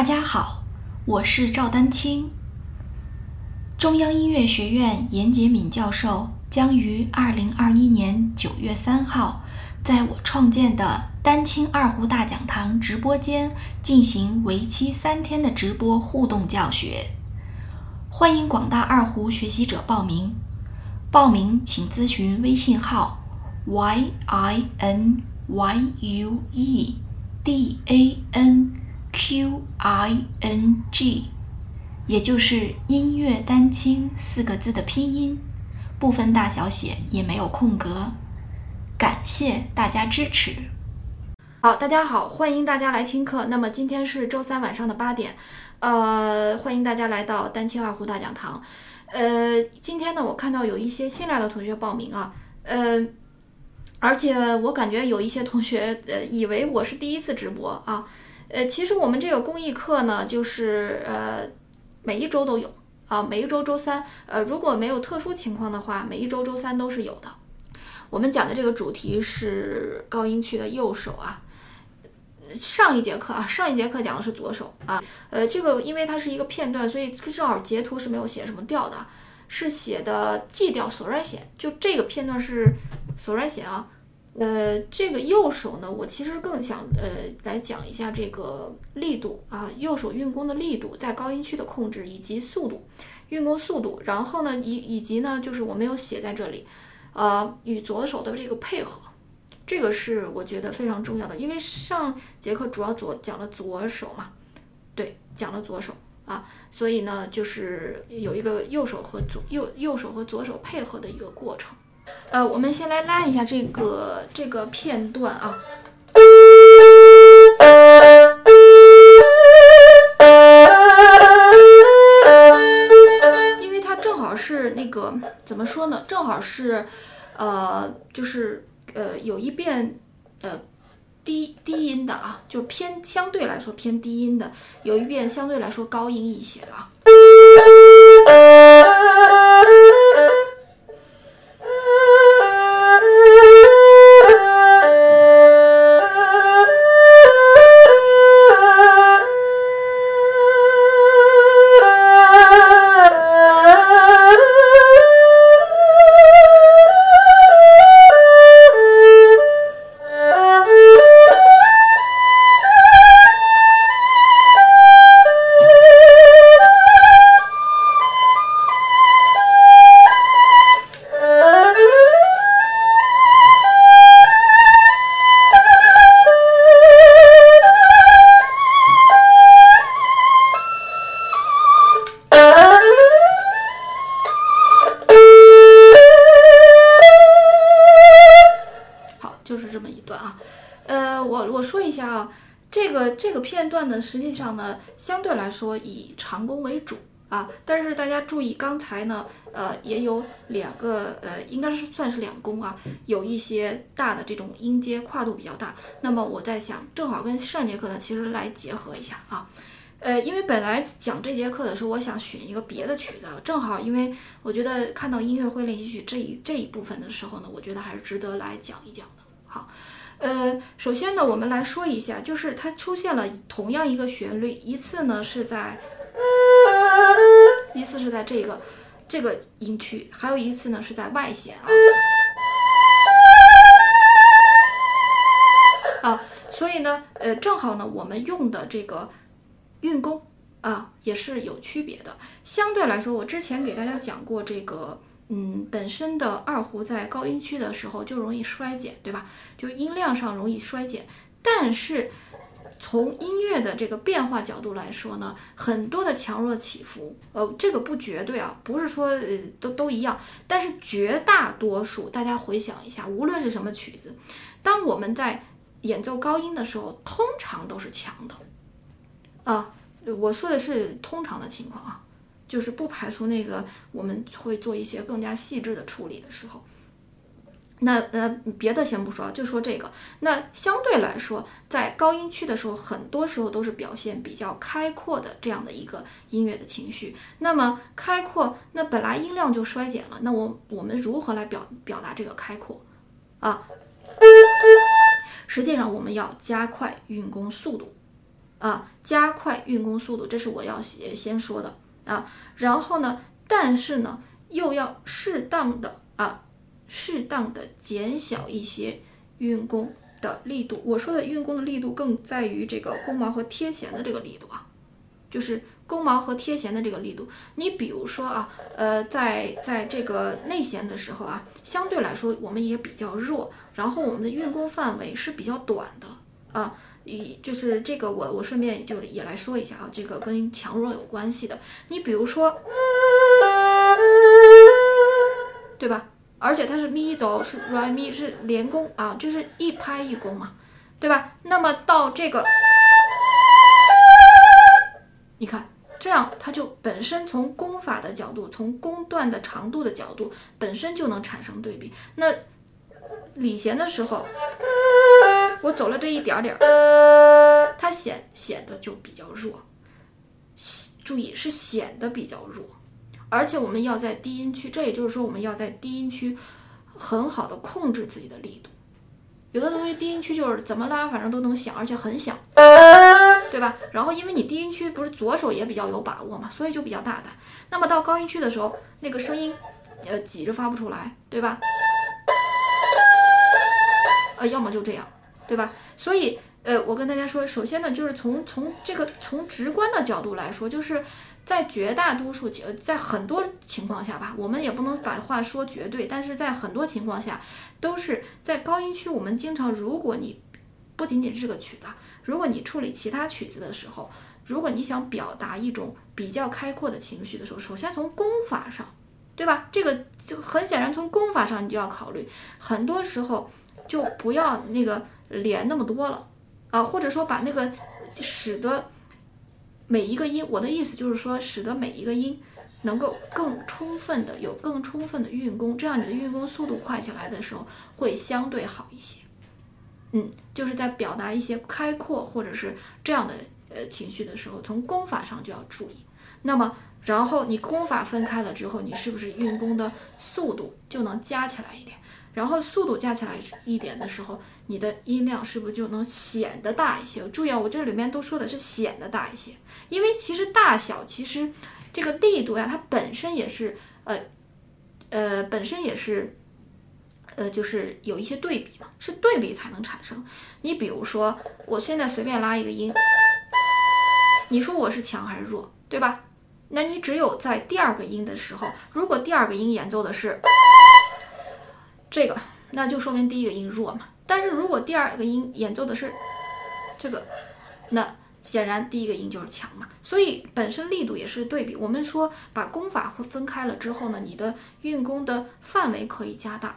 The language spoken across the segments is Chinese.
大家好，我是赵丹青。中央音乐学院严洁敏教授将于二零二一年九月三号，在我创建的丹青二胡大讲堂直播间进行为期三天的直播互动教学，欢迎广大二胡学习者报名。报名请咨询微信号 y i n y u e d a n q i n g，也就是音乐丹青四个字的拼音，不分大小写，也没有空格。感谢大家支持。好，大家好，欢迎大家来听课。那么今天是周三晚上的八点，呃，欢迎大家来到丹青二胡大讲堂。呃，今天呢，我看到有一些新来的同学报名啊，呃，而且我感觉有一些同学呃以为我是第一次直播啊，呃，其实我们这个公益课呢，就是呃每一周都有啊，每一周周三，呃，如果没有特殊情况的话，每一周周三都是有的。我们讲的这个主题是高音区的右手啊。上一节课啊，上一节课讲的是左手啊，呃，这个因为它是一个片段，所以正好截图是没有写什么调的，是写的 G 调索软弦，就这个片段是索软弦啊，呃，这个右手呢，我其实更想呃来讲一下这个力度啊，右手运弓的力度，在高音区的控制以及速度，运弓速度，然后呢以以及呢就是我没有写在这里，呃，与左手的这个配合。这个是我觉得非常重要的，因为上节课主要左讲了左手嘛，对，讲了左手啊，所以呢，就是有一个右手和左右右手和左手配合的一个过程。呃，我们先来拉一下这个这个片段啊，因为它正好是那个怎么说呢？正好是，呃，就是。呃，有一遍，呃，低低音的啊，就偏相对来说偏低音的，有一遍相对来说高音一些的啊。那实际上呢，相对来说以长弓为主啊，但是大家注意，刚才呢，呃，也有两个，呃，应该是算是两弓啊，有一些大的这种音阶跨度比较大。那么我在想，正好跟上节课呢，其实来结合一下啊，呃，因为本来讲这节课的时候，我想选一个别的曲子，正好因为我觉得看到音乐会练习曲这一这一部分的时候呢，我觉得还是值得来讲一讲的。好。呃，首先呢，我们来说一下，就是它出现了同样一个旋律，一次呢是在，一次是在这个这个音区，还有一次呢是在外弦啊，啊，所以呢，呃，正好呢，我们用的这个运弓啊也是有区别的。相对来说，我之前给大家讲过这个。嗯，本身的二胡在高音区的时候就容易衰减，对吧？就音量上容易衰减。但是从音乐的这个变化角度来说呢，很多的强弱起伏，呃，这个不绝对啊，不是说呃都都一样。但是绝大多数，大家回想一下，无论是什么曲子，当我们在演奏高音的时候，通常都是强的。啊，我说的是通常的情况啊。就是不排除那个我们会做一些更加细致的处理的时候，那呃别的先不说，就说这个。那相对来说，在高音区的时候，很多时候都是表现比较开阔的这样的一个音乐的情绪。那么开阔，那本来音量就衰减了，那我我们如何来表表达这个开阔啊？实际上我们要加快运弓速度啊，加快运弓速度，这是我要先先说的啊。然后呢，但是呢，又要适当的啊，适当的减小一些运弓的力度。我说的运弓的力度，更在于这个弓毛和贴弦的这个力度啊，就是弓毛和贴弦的这个力度。你比如说啊，呃，在在这个内弦的时候啊，相对来说我们也比较弱，然后我们的运弓范围是比较短的啊。一就是这个，我我顺便就也来说一下啊，这个跟强弱有关系的。你比如说，对吧？而且它是咪哆是软咪是连弓啊，就是一拍一弓嘛，对吧？那么到这个，你看这样，它就本身从弓法的角度，从弓段的长度的角度，本身就能产生对比。那理弦的时候。我走了这一点点儿，它显显得就比较弱。注意是显得比较弱，而且我们要在低音区，这也就是说我们要在低音区很好的控制自己的力度。有的东西低音区就是怎么拉反正都能响，而且很响，对吧？然后因为你低音区不是左手也比较有把握嘛，所以就比较大胆。那么到高音区的时候，那个声音呃挤着发不出来，对吧？呃，要么就这样。对吧？所以，呃，我跟大家说，首先呢，就是从从这个从直观的角度来说，就是在绝大多数情，在很多情况下吧，我们也不能把话说绝对，但是在很多情况下，都是在高音区。我们经常，如果你不仅仅是个曲子，如果你处理其他曲子的时候，如果你想表达一种比较开阔的情绪的时候，首先从功法上，对吧？这个就很显然，从功法上你就要考虑，很多时候就不要那个。连那么多了，啊，或者说把那个使得每一个音，我的意思就是说，使得每一个音能够更充分的有更充分的运功，这样你的运功速度快起来的时候会相对好一些。嗯，就是在表达一些开阔或者是这样的呃情绪的时候，从功法上就要注意。那么，然后你功法分开了之后，你是不是运功的速度就能加起来一点？然后速度加起来一点的时候，你的音量是不是就能显得大一些？注意啊，我这里面都说的是显得大一些，因为其实大小其实这个力度呀，它本身也是呃呃本身也是呃就是有一些对比嘛，是对比才能产生。你比如说，我现在随便拉一个音，你说我是强还是弱，对吧？那你只有在第二个音的时候，如果第二个音演奏的是。这个那就说明第一个音弱嘛，但是如果第二个音演奏的是这个，那显然第一个音就是强嘛。所以本身力度也是对比。我们说把功法分开了之后呢，你的运功的范围可以加大。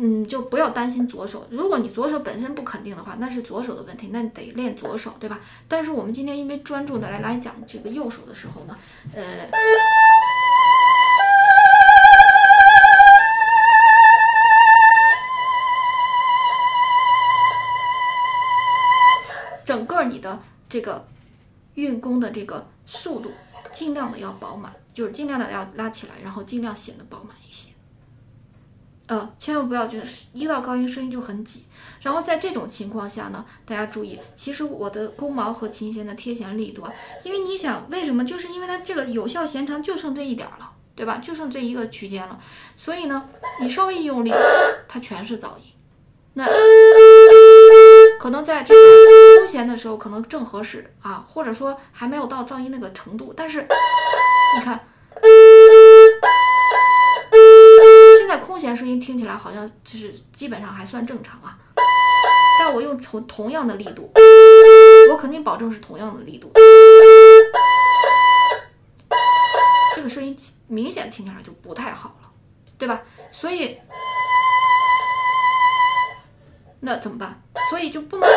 嗯，就不要担心左手。如果你左手本身不肯定的话，那是左手的问题，那你得练左手，对吧？但是我们今天因为专注的来来讲这个右手的时候呢，呃。这个运弓的这个速度，尽量的要饱满，就是尽量的要拉起来，然后尽量显得饱满一些。呃，千万不要就是一到高音声音就很挤。然后在这种情况下呢，大家注意，其实我的弓毛和琴弦的贴弦力度啊，因为你想为什么？就是因为它这个有效弦长就剩这一点了，对吧？就剩这一个区间了，所以呢，你稍微一用力，它全是噪音。那。可能在这个空弦的时候，可能正合适啊，或者说还没有到噪音那个程度。但是你看，现在空弦声音听起来好像就是基本上还算正常啊。但我用同同样的力度，我肯定保证是同样的力度，这个声音明显听起来就不太好了，对吧？所以。那怎么办？所以就不能，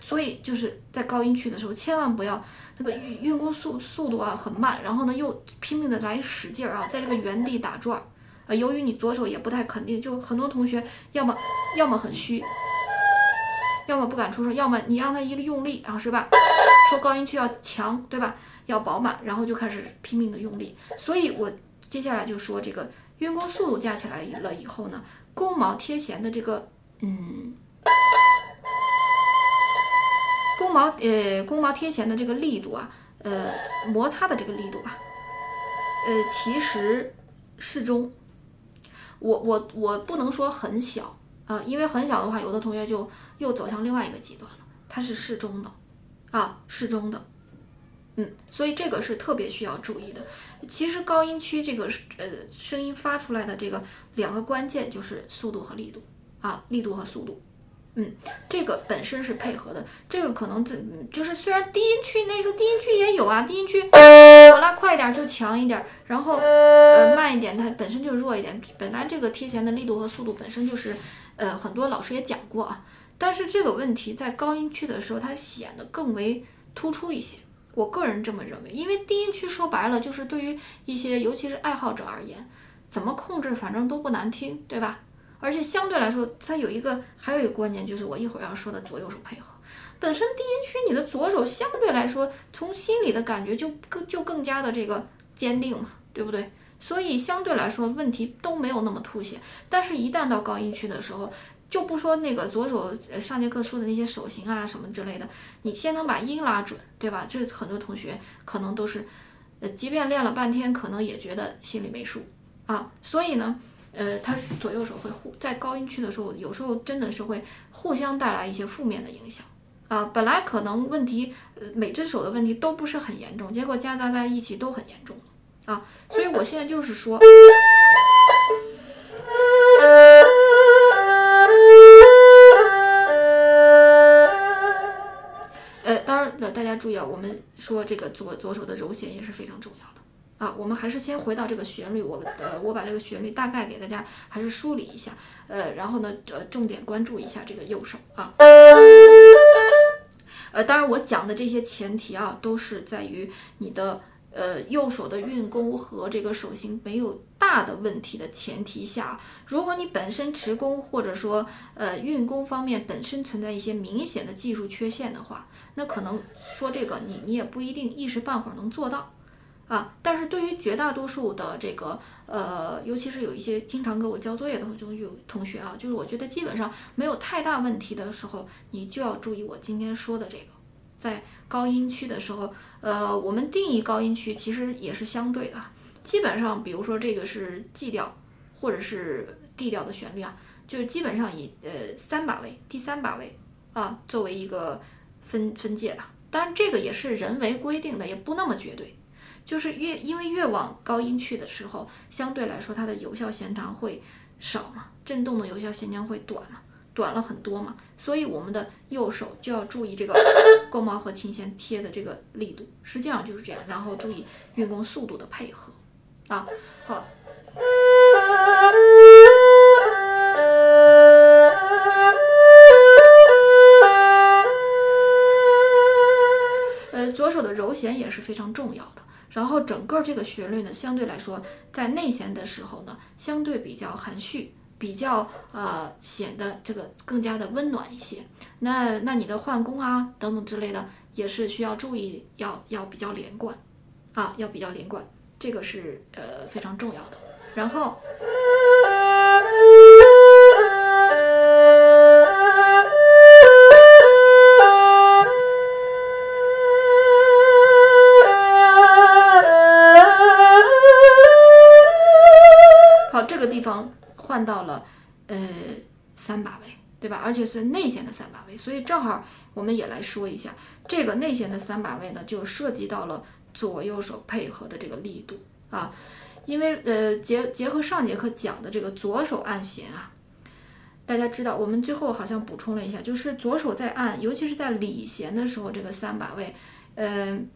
所以就是在高音区的时候，千万不要那个运运弓速速度啊很慢，然后呢又拼命的来使劲儿啊，在这个原地打转儿啊。由于你左手也不太肯定，就很多同学要么要么很虚，要么不敢出声，要么你让他一用力，然后是吧？说高音区要强，对吧？要饱满，然后就开始拼命的用力。所以我接下来就说这个运弓速度加起来了以后呢，弓毛贴弦的这个嗯。毛呃弓毛贴弦的这个力度啊，呃摩擦的这个力度吧，呃其实适中。我我我不能说很小啊，因为很小的话，有的同学就又走向另外一个极端了。它是适中的，啊，适中的，嗯，所以这个是特别需要注意的。其实高音区这个呃声音发出来的这个两个关键就是速度和力度啊，力度和速度，嗯，这个本身是配合的。这个可能这就是虽然低音区那时候低音区也有啊，低音区我拉快一点就强一点，然后呃慢一点它本身就弱一点。本来这个贴弦的力度和速度本身就是呃很多老师也讲过啊，但是这个问题在高音区的时候它显得更为突出一些。我个人这么认为，因为低音区说白了就是对于一些尤其是爱好者而言，怎么控制反正都不难听，对吧？而且相对来说，它有一个还有一个关键就是我一会儿要说的左右手配合。本身低音区你的左手相对来说从心里的感觉就更就更加的这个坚定嘛，对不对？所以相对来说问题都没有那么凸显。但是，一旦到高音区的时候，就不说那个左手上节课说的那些手型啊什么之类的，你先能把音拉准，对吧？这很多同学可能都是，呃，即便练了半天，可能也觉得心里没数啊。所以呢，呃，他左右手会互在高音区的时候，有时候真的是会互相带来一些负面的影响啊。本来可能问题，呃，每只手的问题都不是很严重，结果夹杂在一起都很严重啊。所以我现在就是说。呃，当然了大家注意啊，我们说这个左左手的揉弦也是非常重要的啊。我们还是先回到这个旋律，我呃我把这个旋律大概给大家还是梳理一下，呃，然后呢呃重点关注一下这个右手啊。呃，当然我讲的这些前提啊，都是在于你的呃右手的运弓和这个手型没有大的问题的前提下。如果你本身持弓或者说呃运弓方面本身存在一些明显的技术缺陷的话，那可能说这个你你也不一定一时半会儿能做到，啊，但是对于绝大多数的这个呃，尤其是有一些经常给我交作业的同有同学啊，就是我觉得基本上没有太大问题的时候，你就要注意我今天说的这个，在高音区的时候，呃，我们定义高音区其实也是相对的，基本上比如说这个是 G 调或者是 D 调的旋律啊，就是基本上以呃三把位第三把位啊作为一个。分分界吧，当然这个也是人为规定的，也不那么绝对。就是越因为越往高音去的时候，相对来说它的有效弦长会少嘛，振动的有效弦长会短嘛，短了很多嘛。所以我们的右手就要注意这个 弓毛和琴弦贴的这个力度，实际上就是这样。然后注意运弓速度的配合啊，好。呃左手的揉弦也是非常重要的，然后整个这个旋律呢，相对来说在内弦的时候呢，相对比较含蓄，比较呃显得这个更加的温暖一些。那那你的换弓啊等等之类的，也是需要注意，要要比较连贯啊，要比较连贯，这个是呃非常重要的。然后。方换到了，呃，三把位，对吧？而且是内弦的三把位，所以正好我们也来说一下这个内弦的三把位呢，就涉及到了左右手配合的这个力度啊。因为呃，结结合上节课讲的这个左手按弦啊，大家知道，我们最后好像补充了一下，就是左手在按，尤其是在理弦的时候，这个三把位，嗯，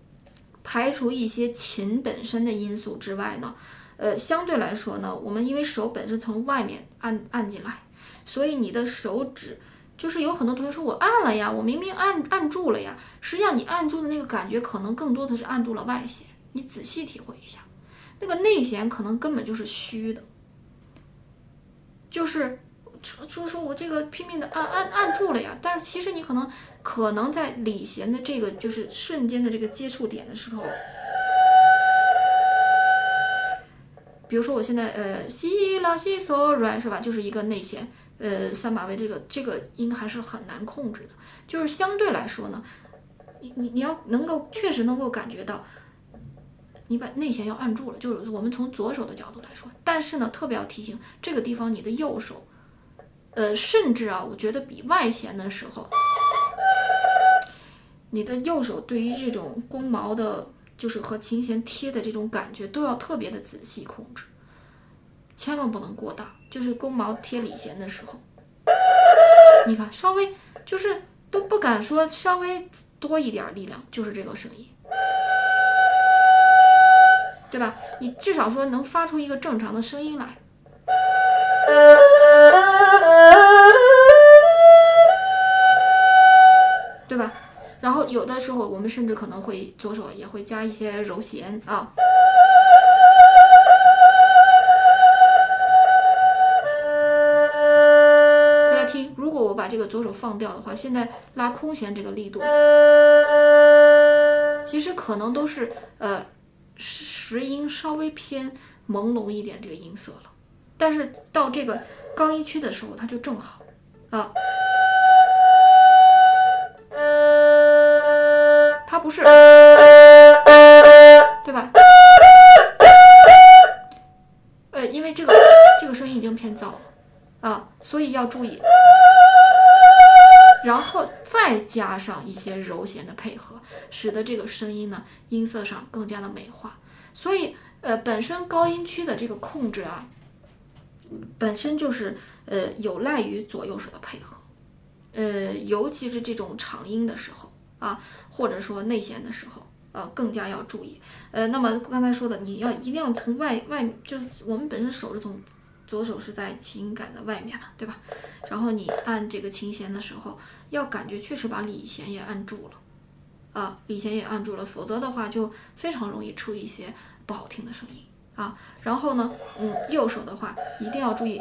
排除一些琴本身的因素之外呢。呃，相对来说呢，我们因为手本身从外面按按进来，所以你的手指就是有很多同学说我按了呀，我明明按按住了呀，实际上你按住的那个感觉可能更多的是按住了外弦，你仔细体会一下，那个内弦可能根本就是虚的，就是说说我这个拼命的按按按住了呀，但是其实你可能可能在里弦的这个就是瞬间的这个接触点的时候。比如说我现在呃西拉西嗦来是吧，就是一个内弦，呃三把位这个这个音还是很难控制的。就是相对来说呢，你你你要能够确实能够感觉到，你把内弦要按住了，就是我们从左手的角度来说。但是呢，特别要提醒这个地方，你的右手，呃，甚至啊，我觉得比外弦的时候，你的右手对于这种弓毛的，就是和琴弦贴的这种感觉，都要特别的仔细控制，千万不能过大。就是弓毛贴里弦的时候，你看稍微就是都不敢说稍微多一点力量，就是这个声音，对吧？你至少说能发出一个正常的声音来，有的时候我们甚至可能会左手也会加一些揉弦啊。大家听，如果我把这个左手放掉的话，现在拉空弦这个力度，其实可能都是呃实实音稍微偏朦胧一点这个音色了，但是到这个高音区的时候，它就正好啊。不是，对吧？呃，因为这个这个声音已经偏噪了啊，所以要注意。然后再加上一些柔弦的配合，使得这个声音呢音色上更加的美化。所以，呃，本身高音区的这个控制啊，本身就是呃有赖于左右手的配合，呃，尤其是这种长音的时候。啊，或者说内弦的时候，呃，更加要注意。呃，那么刚才说的，你要一定要从外外，就是我们本身手是从左手是在琴杆的外面嘛，对吧？然后你按这个琴弦的时候，要感觉确实把里弦也按住了，啊，里弦也按住了，否则的话就非常容易出一些不好听的声音啊。然后呢，嗯，右手的话一定要注意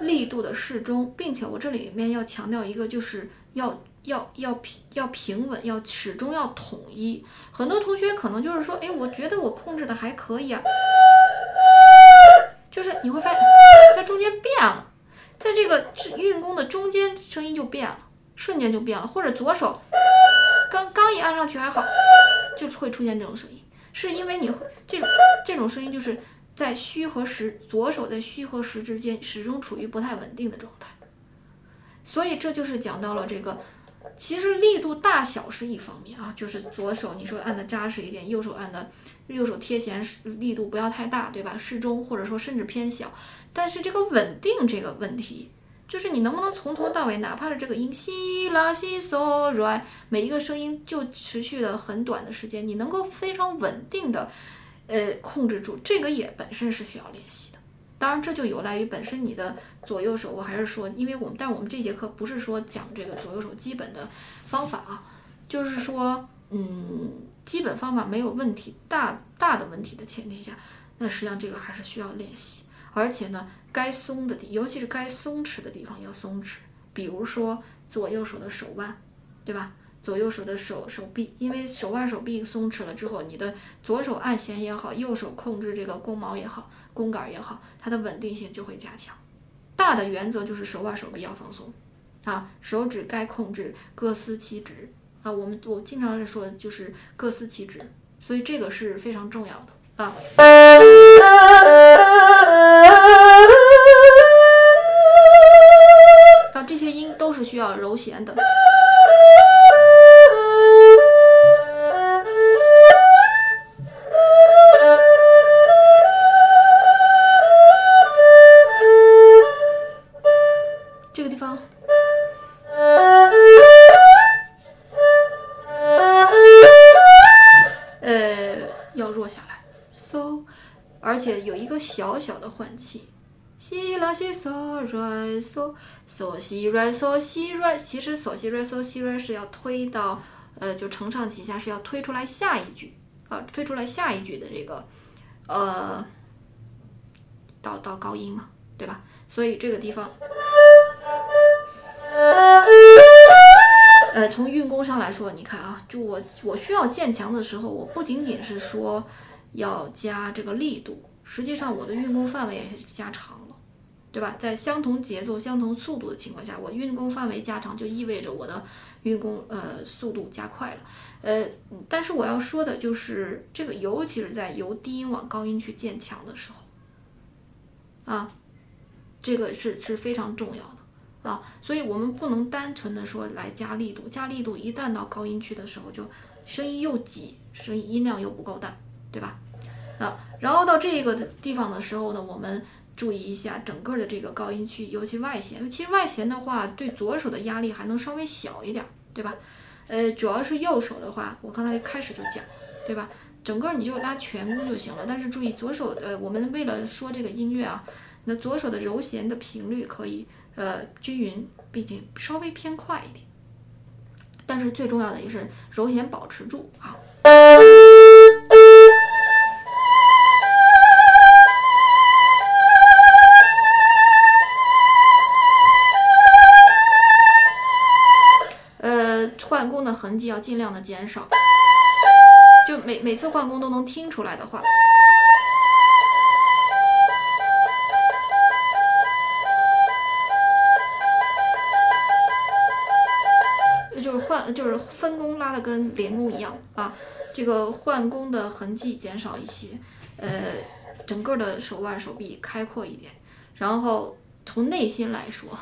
力度的适中，并且我这里面要强调一个，就是要。要要平要平稳，要始终要统一。很多同学可能就是说，哎，我觉得我控制的还可以啊，就是你会发现在中间变了，在这个运弓的中间声音就变了，瞬间就变了。或者左手刚刚一按上去还好，就会出现这种声音，是因为你这种这种声音就是在虚和实，左手在虚和实之间始终处于不太稳定的状态，所以这就是讲到了这个。其实力度大小是一方面啊，就是左手你说按的扎实一点，右手按的右手贴弦力度不要太大，对吧？适中或者说甚至偏小。但是这个稳定这个问题，就是你能不能从头到尾，哪怕是这个音西拉西嗦来，每一个声音就持续了很短的时间，你能够非常稳定的呃控制住，这个也本身是需要练习。当然，这就有赖于本身你的左右手。我还是说，因为我们，但我们这节课不是说讲这个左右手基本的方法啊，就是说，嗯，基本方法没有问题，大大的问题的前提下，那实际上这个还是需要练习。而且呢，该松的地，尤其是该松弛的地方要松弛。比如说左右手的手腕，对吧？左右手的手手臂，因为手腕、手臂松弛了之后，你的左手按弦也好，右手控制这个弓毛也好。弓杆也好，它的稳定性就会加强。大的原则就是手腕、手臂要放松，啊，手指该控制各司其职啊。我们我经常在说就是各司其职，所以这个是非常重要的啊。啊，这些音都是需要揉弦的。且有一个小小的换气，西拉西嗦瑞嗦嗦西瑞嗦西瑞，其实嗦西瑞嗦西瑞是要推到，呃，就承上启下是要推出来下一句啊，推出来下一句的这个，呃，到到高音嘛，对吧？所以这个地方，呃，从运功上来说，你看啊，就我我需要渐强的时候，我不仅仅是说要加这个力度。实际上，我的运弓范围也加长了，对吧？在相同节奏、相同速度的情况下，我运弓范围加长，就意味着我的运弓呃速度加快了。呃，但是我要说的就是这个，尤其是在由低音往高音去渐强的时候，啊，这个是是非常重要的啊，所以我们不能单纯的说来加力度，加力度一旦到高音区的时候，就声音又挤，声音音量又不够大，对吧？啊，然后到这个地方的时候呢，我们注意一下整个的这个高音区，尤其外弦，其实外弦的话对左手的压力还能稍微小一点，对吧？呃，主要是右手的话，我刚才一开始就讲，对吧？整个你就拉全弓就行了。但是注意左手，呃，我们为了说这个音乐啊，那左手的揉弦的频率可以呃均匀，毕竟稍微偏快一点。但是最重要的也是揉弦保持住啊。痕迹要尽量的减少，就每每次换弓都能听出来的话，就是换就是分弓拉的跟连弓一样啊，这个换弓的痕迹减少一些，呃，整个的手腕手臂开阔一点，然后从内心来说，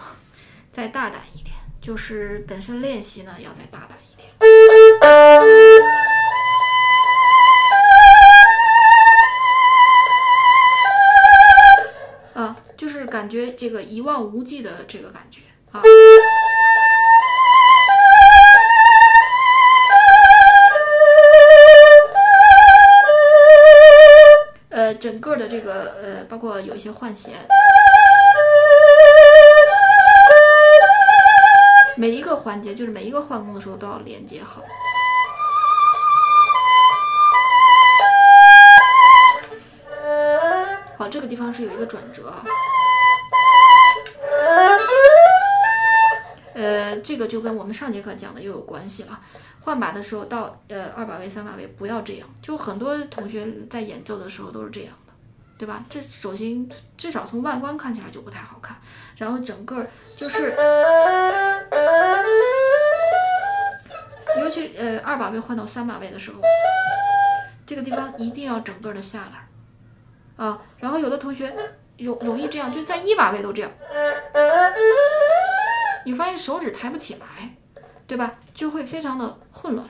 再大胆一点。就是本身练习呢，要再大胆一点。啊，就是感觉这个一望无际的这个感觉啊。呃，整个的这个呃，包括有一些换弦。环节，就是每一个换弓的时候都要连接好。好，这个地方是有一个转折啊。呃，这个就跟我们上节课讲的又有关系了。换把的时候到呃二把位、三把位不要这样，就很多同学在演奏的时候都是这样的，对吧？这首先至少从外观看起来就不太好看，然后整个就是。尤其呃二把位换到三把位的时候，这个地方一定要整个的下来啊。然后有的同学容容易这样，就在一把位都这样，你发现手指抬不起来，对吧？就会非常的混乱。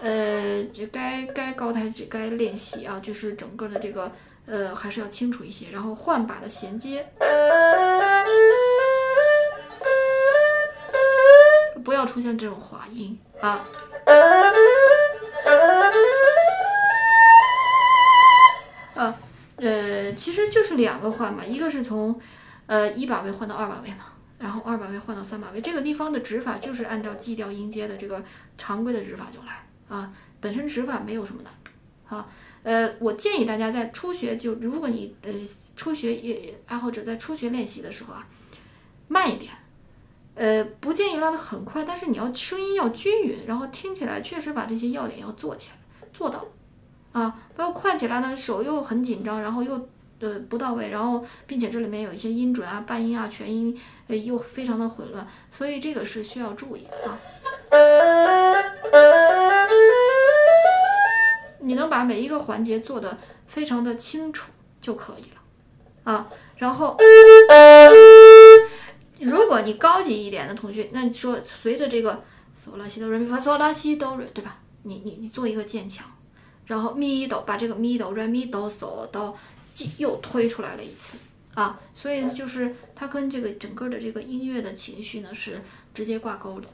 呃，这该该高抬指该练习啊，就是整个的这个呃还是要清楚一些。然后换把的衔接。出现这种滑音啊！啊，呃，其实就是两个换嘛，一个是从呃一把位换到二把位嘛，然后二把位换到三把位，这个地方的指法就是按照 G 调音阶的这个常规的指法就来啊，本身指法没有什么难度啊。呃，我建议大家在初学就如果你呃初学也爱好者在初学练习的时候啊，慢一点。呃，不建议拉得很快，但是你要声音要均匀，然后听起来确实把这些要点要做起来，做到，啊，不要快起来呢，手又很紧张，然后又呃不到位，然后并且这里面有一些音准啊、半音啊、全音，呃又非常的混乱，所以这个是需要注意啊。你能把每一个环节做得非常的清楚就可以了，啊，然后。如果你高级一点的同学，那你说随着这个嗦拉西哆瑞咪发嗦拉西哆瑞，对吧？你你你做一个渐强，然后咪哆把这个咪哆瑞咪哆嗦哆又推出来了一次啊，所以就是它跟这个整个的这个音乐的情绪呢是直接挂钩的。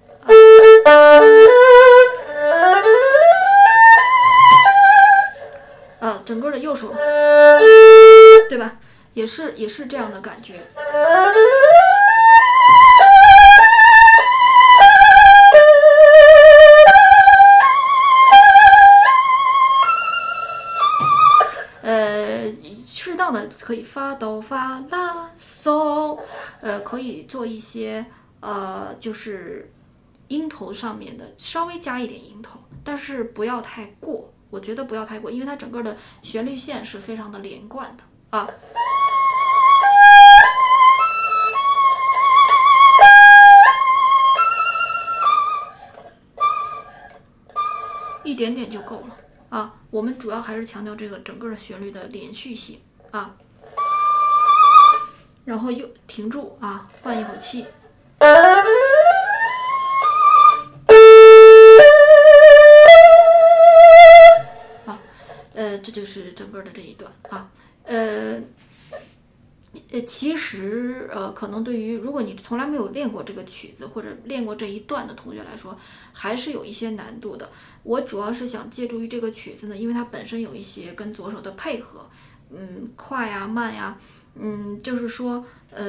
啊，整个的右手，对吧？也是也是这样的感觉。可以发哆发拉嗦，呃，可以做一些呃，就是音头上面的稍微加一点音头，但是不要太过，我觉得不要太过，因为它整个的旋律线是非常的连贯的啊。一点点就够了啊。我们主要还是强调这个整个的旋律的连续性啊。然后又停住啊，换一口气。啊，呃，这就是整个的这一段啊，呃。呃，其实呃，可能对于如果你从来没有练过这个曲子或者练过这一段的同学来说，还是有一些难度的。我主要是想借助于这个曲子呢，因为它本身有一些跟左手的配合，嗯，快呀、慢呀，嗯，就是说，呃，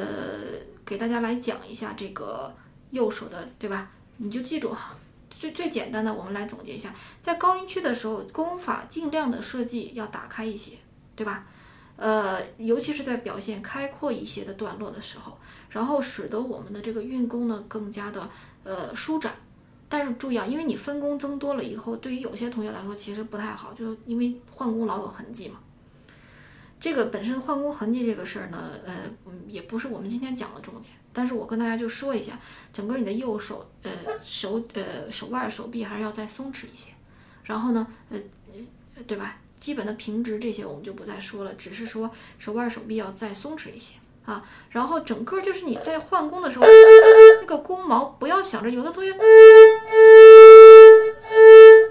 给大家来讲一下这个右手的，对吧？你就记住哈，最最简单的，我们来总结一下，在高音区的时候，功法尽量的设计要打开一些，对吧？呃，尤其是在表现开阔一些的段落的时候，然后使得我们的这个运弓呢更加的呃舒展。但是注意啊，因为你分弓增多了以后，对于有些同学来说其实不太好，就因为换弓老有痕迹嘛。这个本身换弓痕迹这个事儿呢，呃，也不是我们今天讲的重点。但是我跟大家就说一下，整个你的右手，呃，手，呃，手腕、手臂还是要再松弛一些。然后呢，呃，对吧？基本的平直这些我们就不再说了，只是说手腕、手臂要再松弛一些啊。然后整个就是你在换弓的时候，那个弓毛不要想着有的同学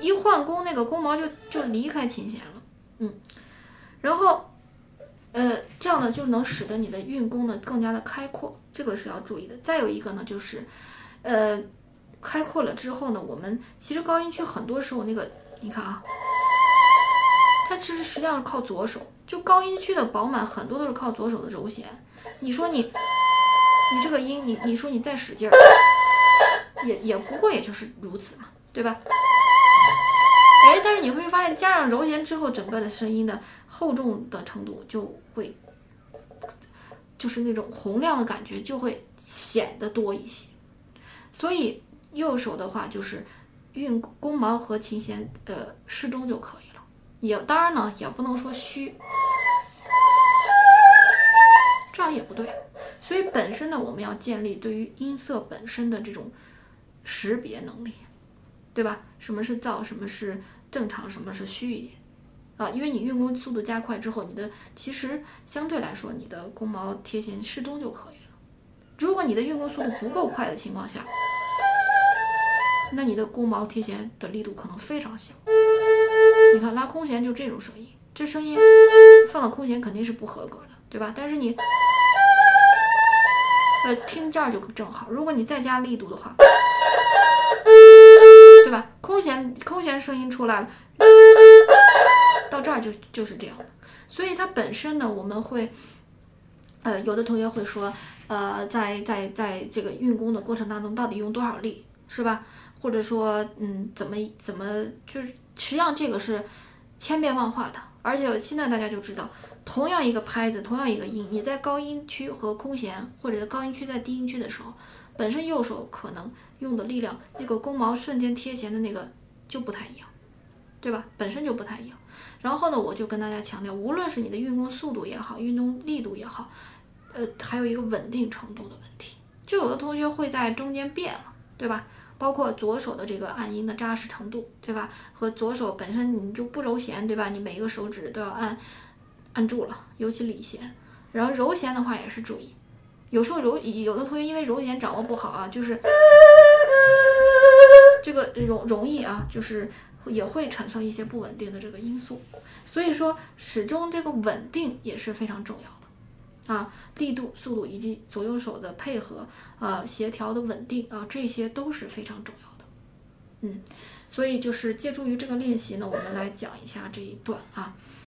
一换弓，那个弓毛就就离开琴弦了，嗯。然后呃，这样呢就能使得你的运弓呢更加的开阔，这个是要注意的。再有一个呢就是呃，开阔了之后呢，我们其实高音区很多时候那个你看啊。它其实实际上是靠左手，就高音区的饱满很多都是靠左手的揉弦。你说你，你这个音，你你说你再使劲儿，也也不过也就是如此嘛，对吧？但是你会发现加上柔弦之后，整个的声音的厚重的程度就会，就是那种洪亮的感觉就会显得多一些。所以右手的话就是运弓毛和琴弦呃适中就可以了。也当然呢，也不能说虚，这样也不对。所以本身呢，我们要建立对于音色本身的这种识别能力，对吧？什么是噪，什么是正常，什么是虚一点啊？因为你运弓速度加快之后，你的其实相对来说，你的弓毛贴弦适中就可以了。如果你的运弓速度不够快的情况下，那你的弓毛贴弦的力度可能非常小。你看拉空弦就这种声音，这声音放到空弦肯定是不合格的，对吧？但是你呃听这儿就正好。如果你再加力度的话，空弦空弦声音出来了，到这儿就就是这样的。所以它本身呢，我们会呃有的同学会说，呃在在在这个运弓的过程当中到底用多少力，是吧？或者说嗯怎么怎么就是。实际上这个是千变万化的，而且现在大家就知道，同样一个拍子，同样一个音，你在高音区和空弦，或者在高音区在低音区的时候，本身右手可能用的力量，那个弓毛瞬间贴弦的那个就不太一样，对吧？本身就不太一样。然后呢，我就跟大家强调，无论是你的运弓速度也好，运动力度也好，呃，还有一个稳定程度的问题，就有的同学会在中间变了，对吧？包括左手的这个按音的扎实程度，对吧？和左手本身你就不揉弦，对吧？你每一个手指都要按按住了，尤其理弦。然后揉弦的话也是注意，有时候揉有的同学因为揉弦掌握不好啊，就是这个容容易啊，就是也会产生一些不稳定的这个因素。所以说，始终这个稳定也是非常重要的。啊，力度、速度以及左右手的配合，呃，协调的稳定啊，这些都是非常重要的。嗯，所以就是借助于这个练习呢，我们来讲一下这一段啊。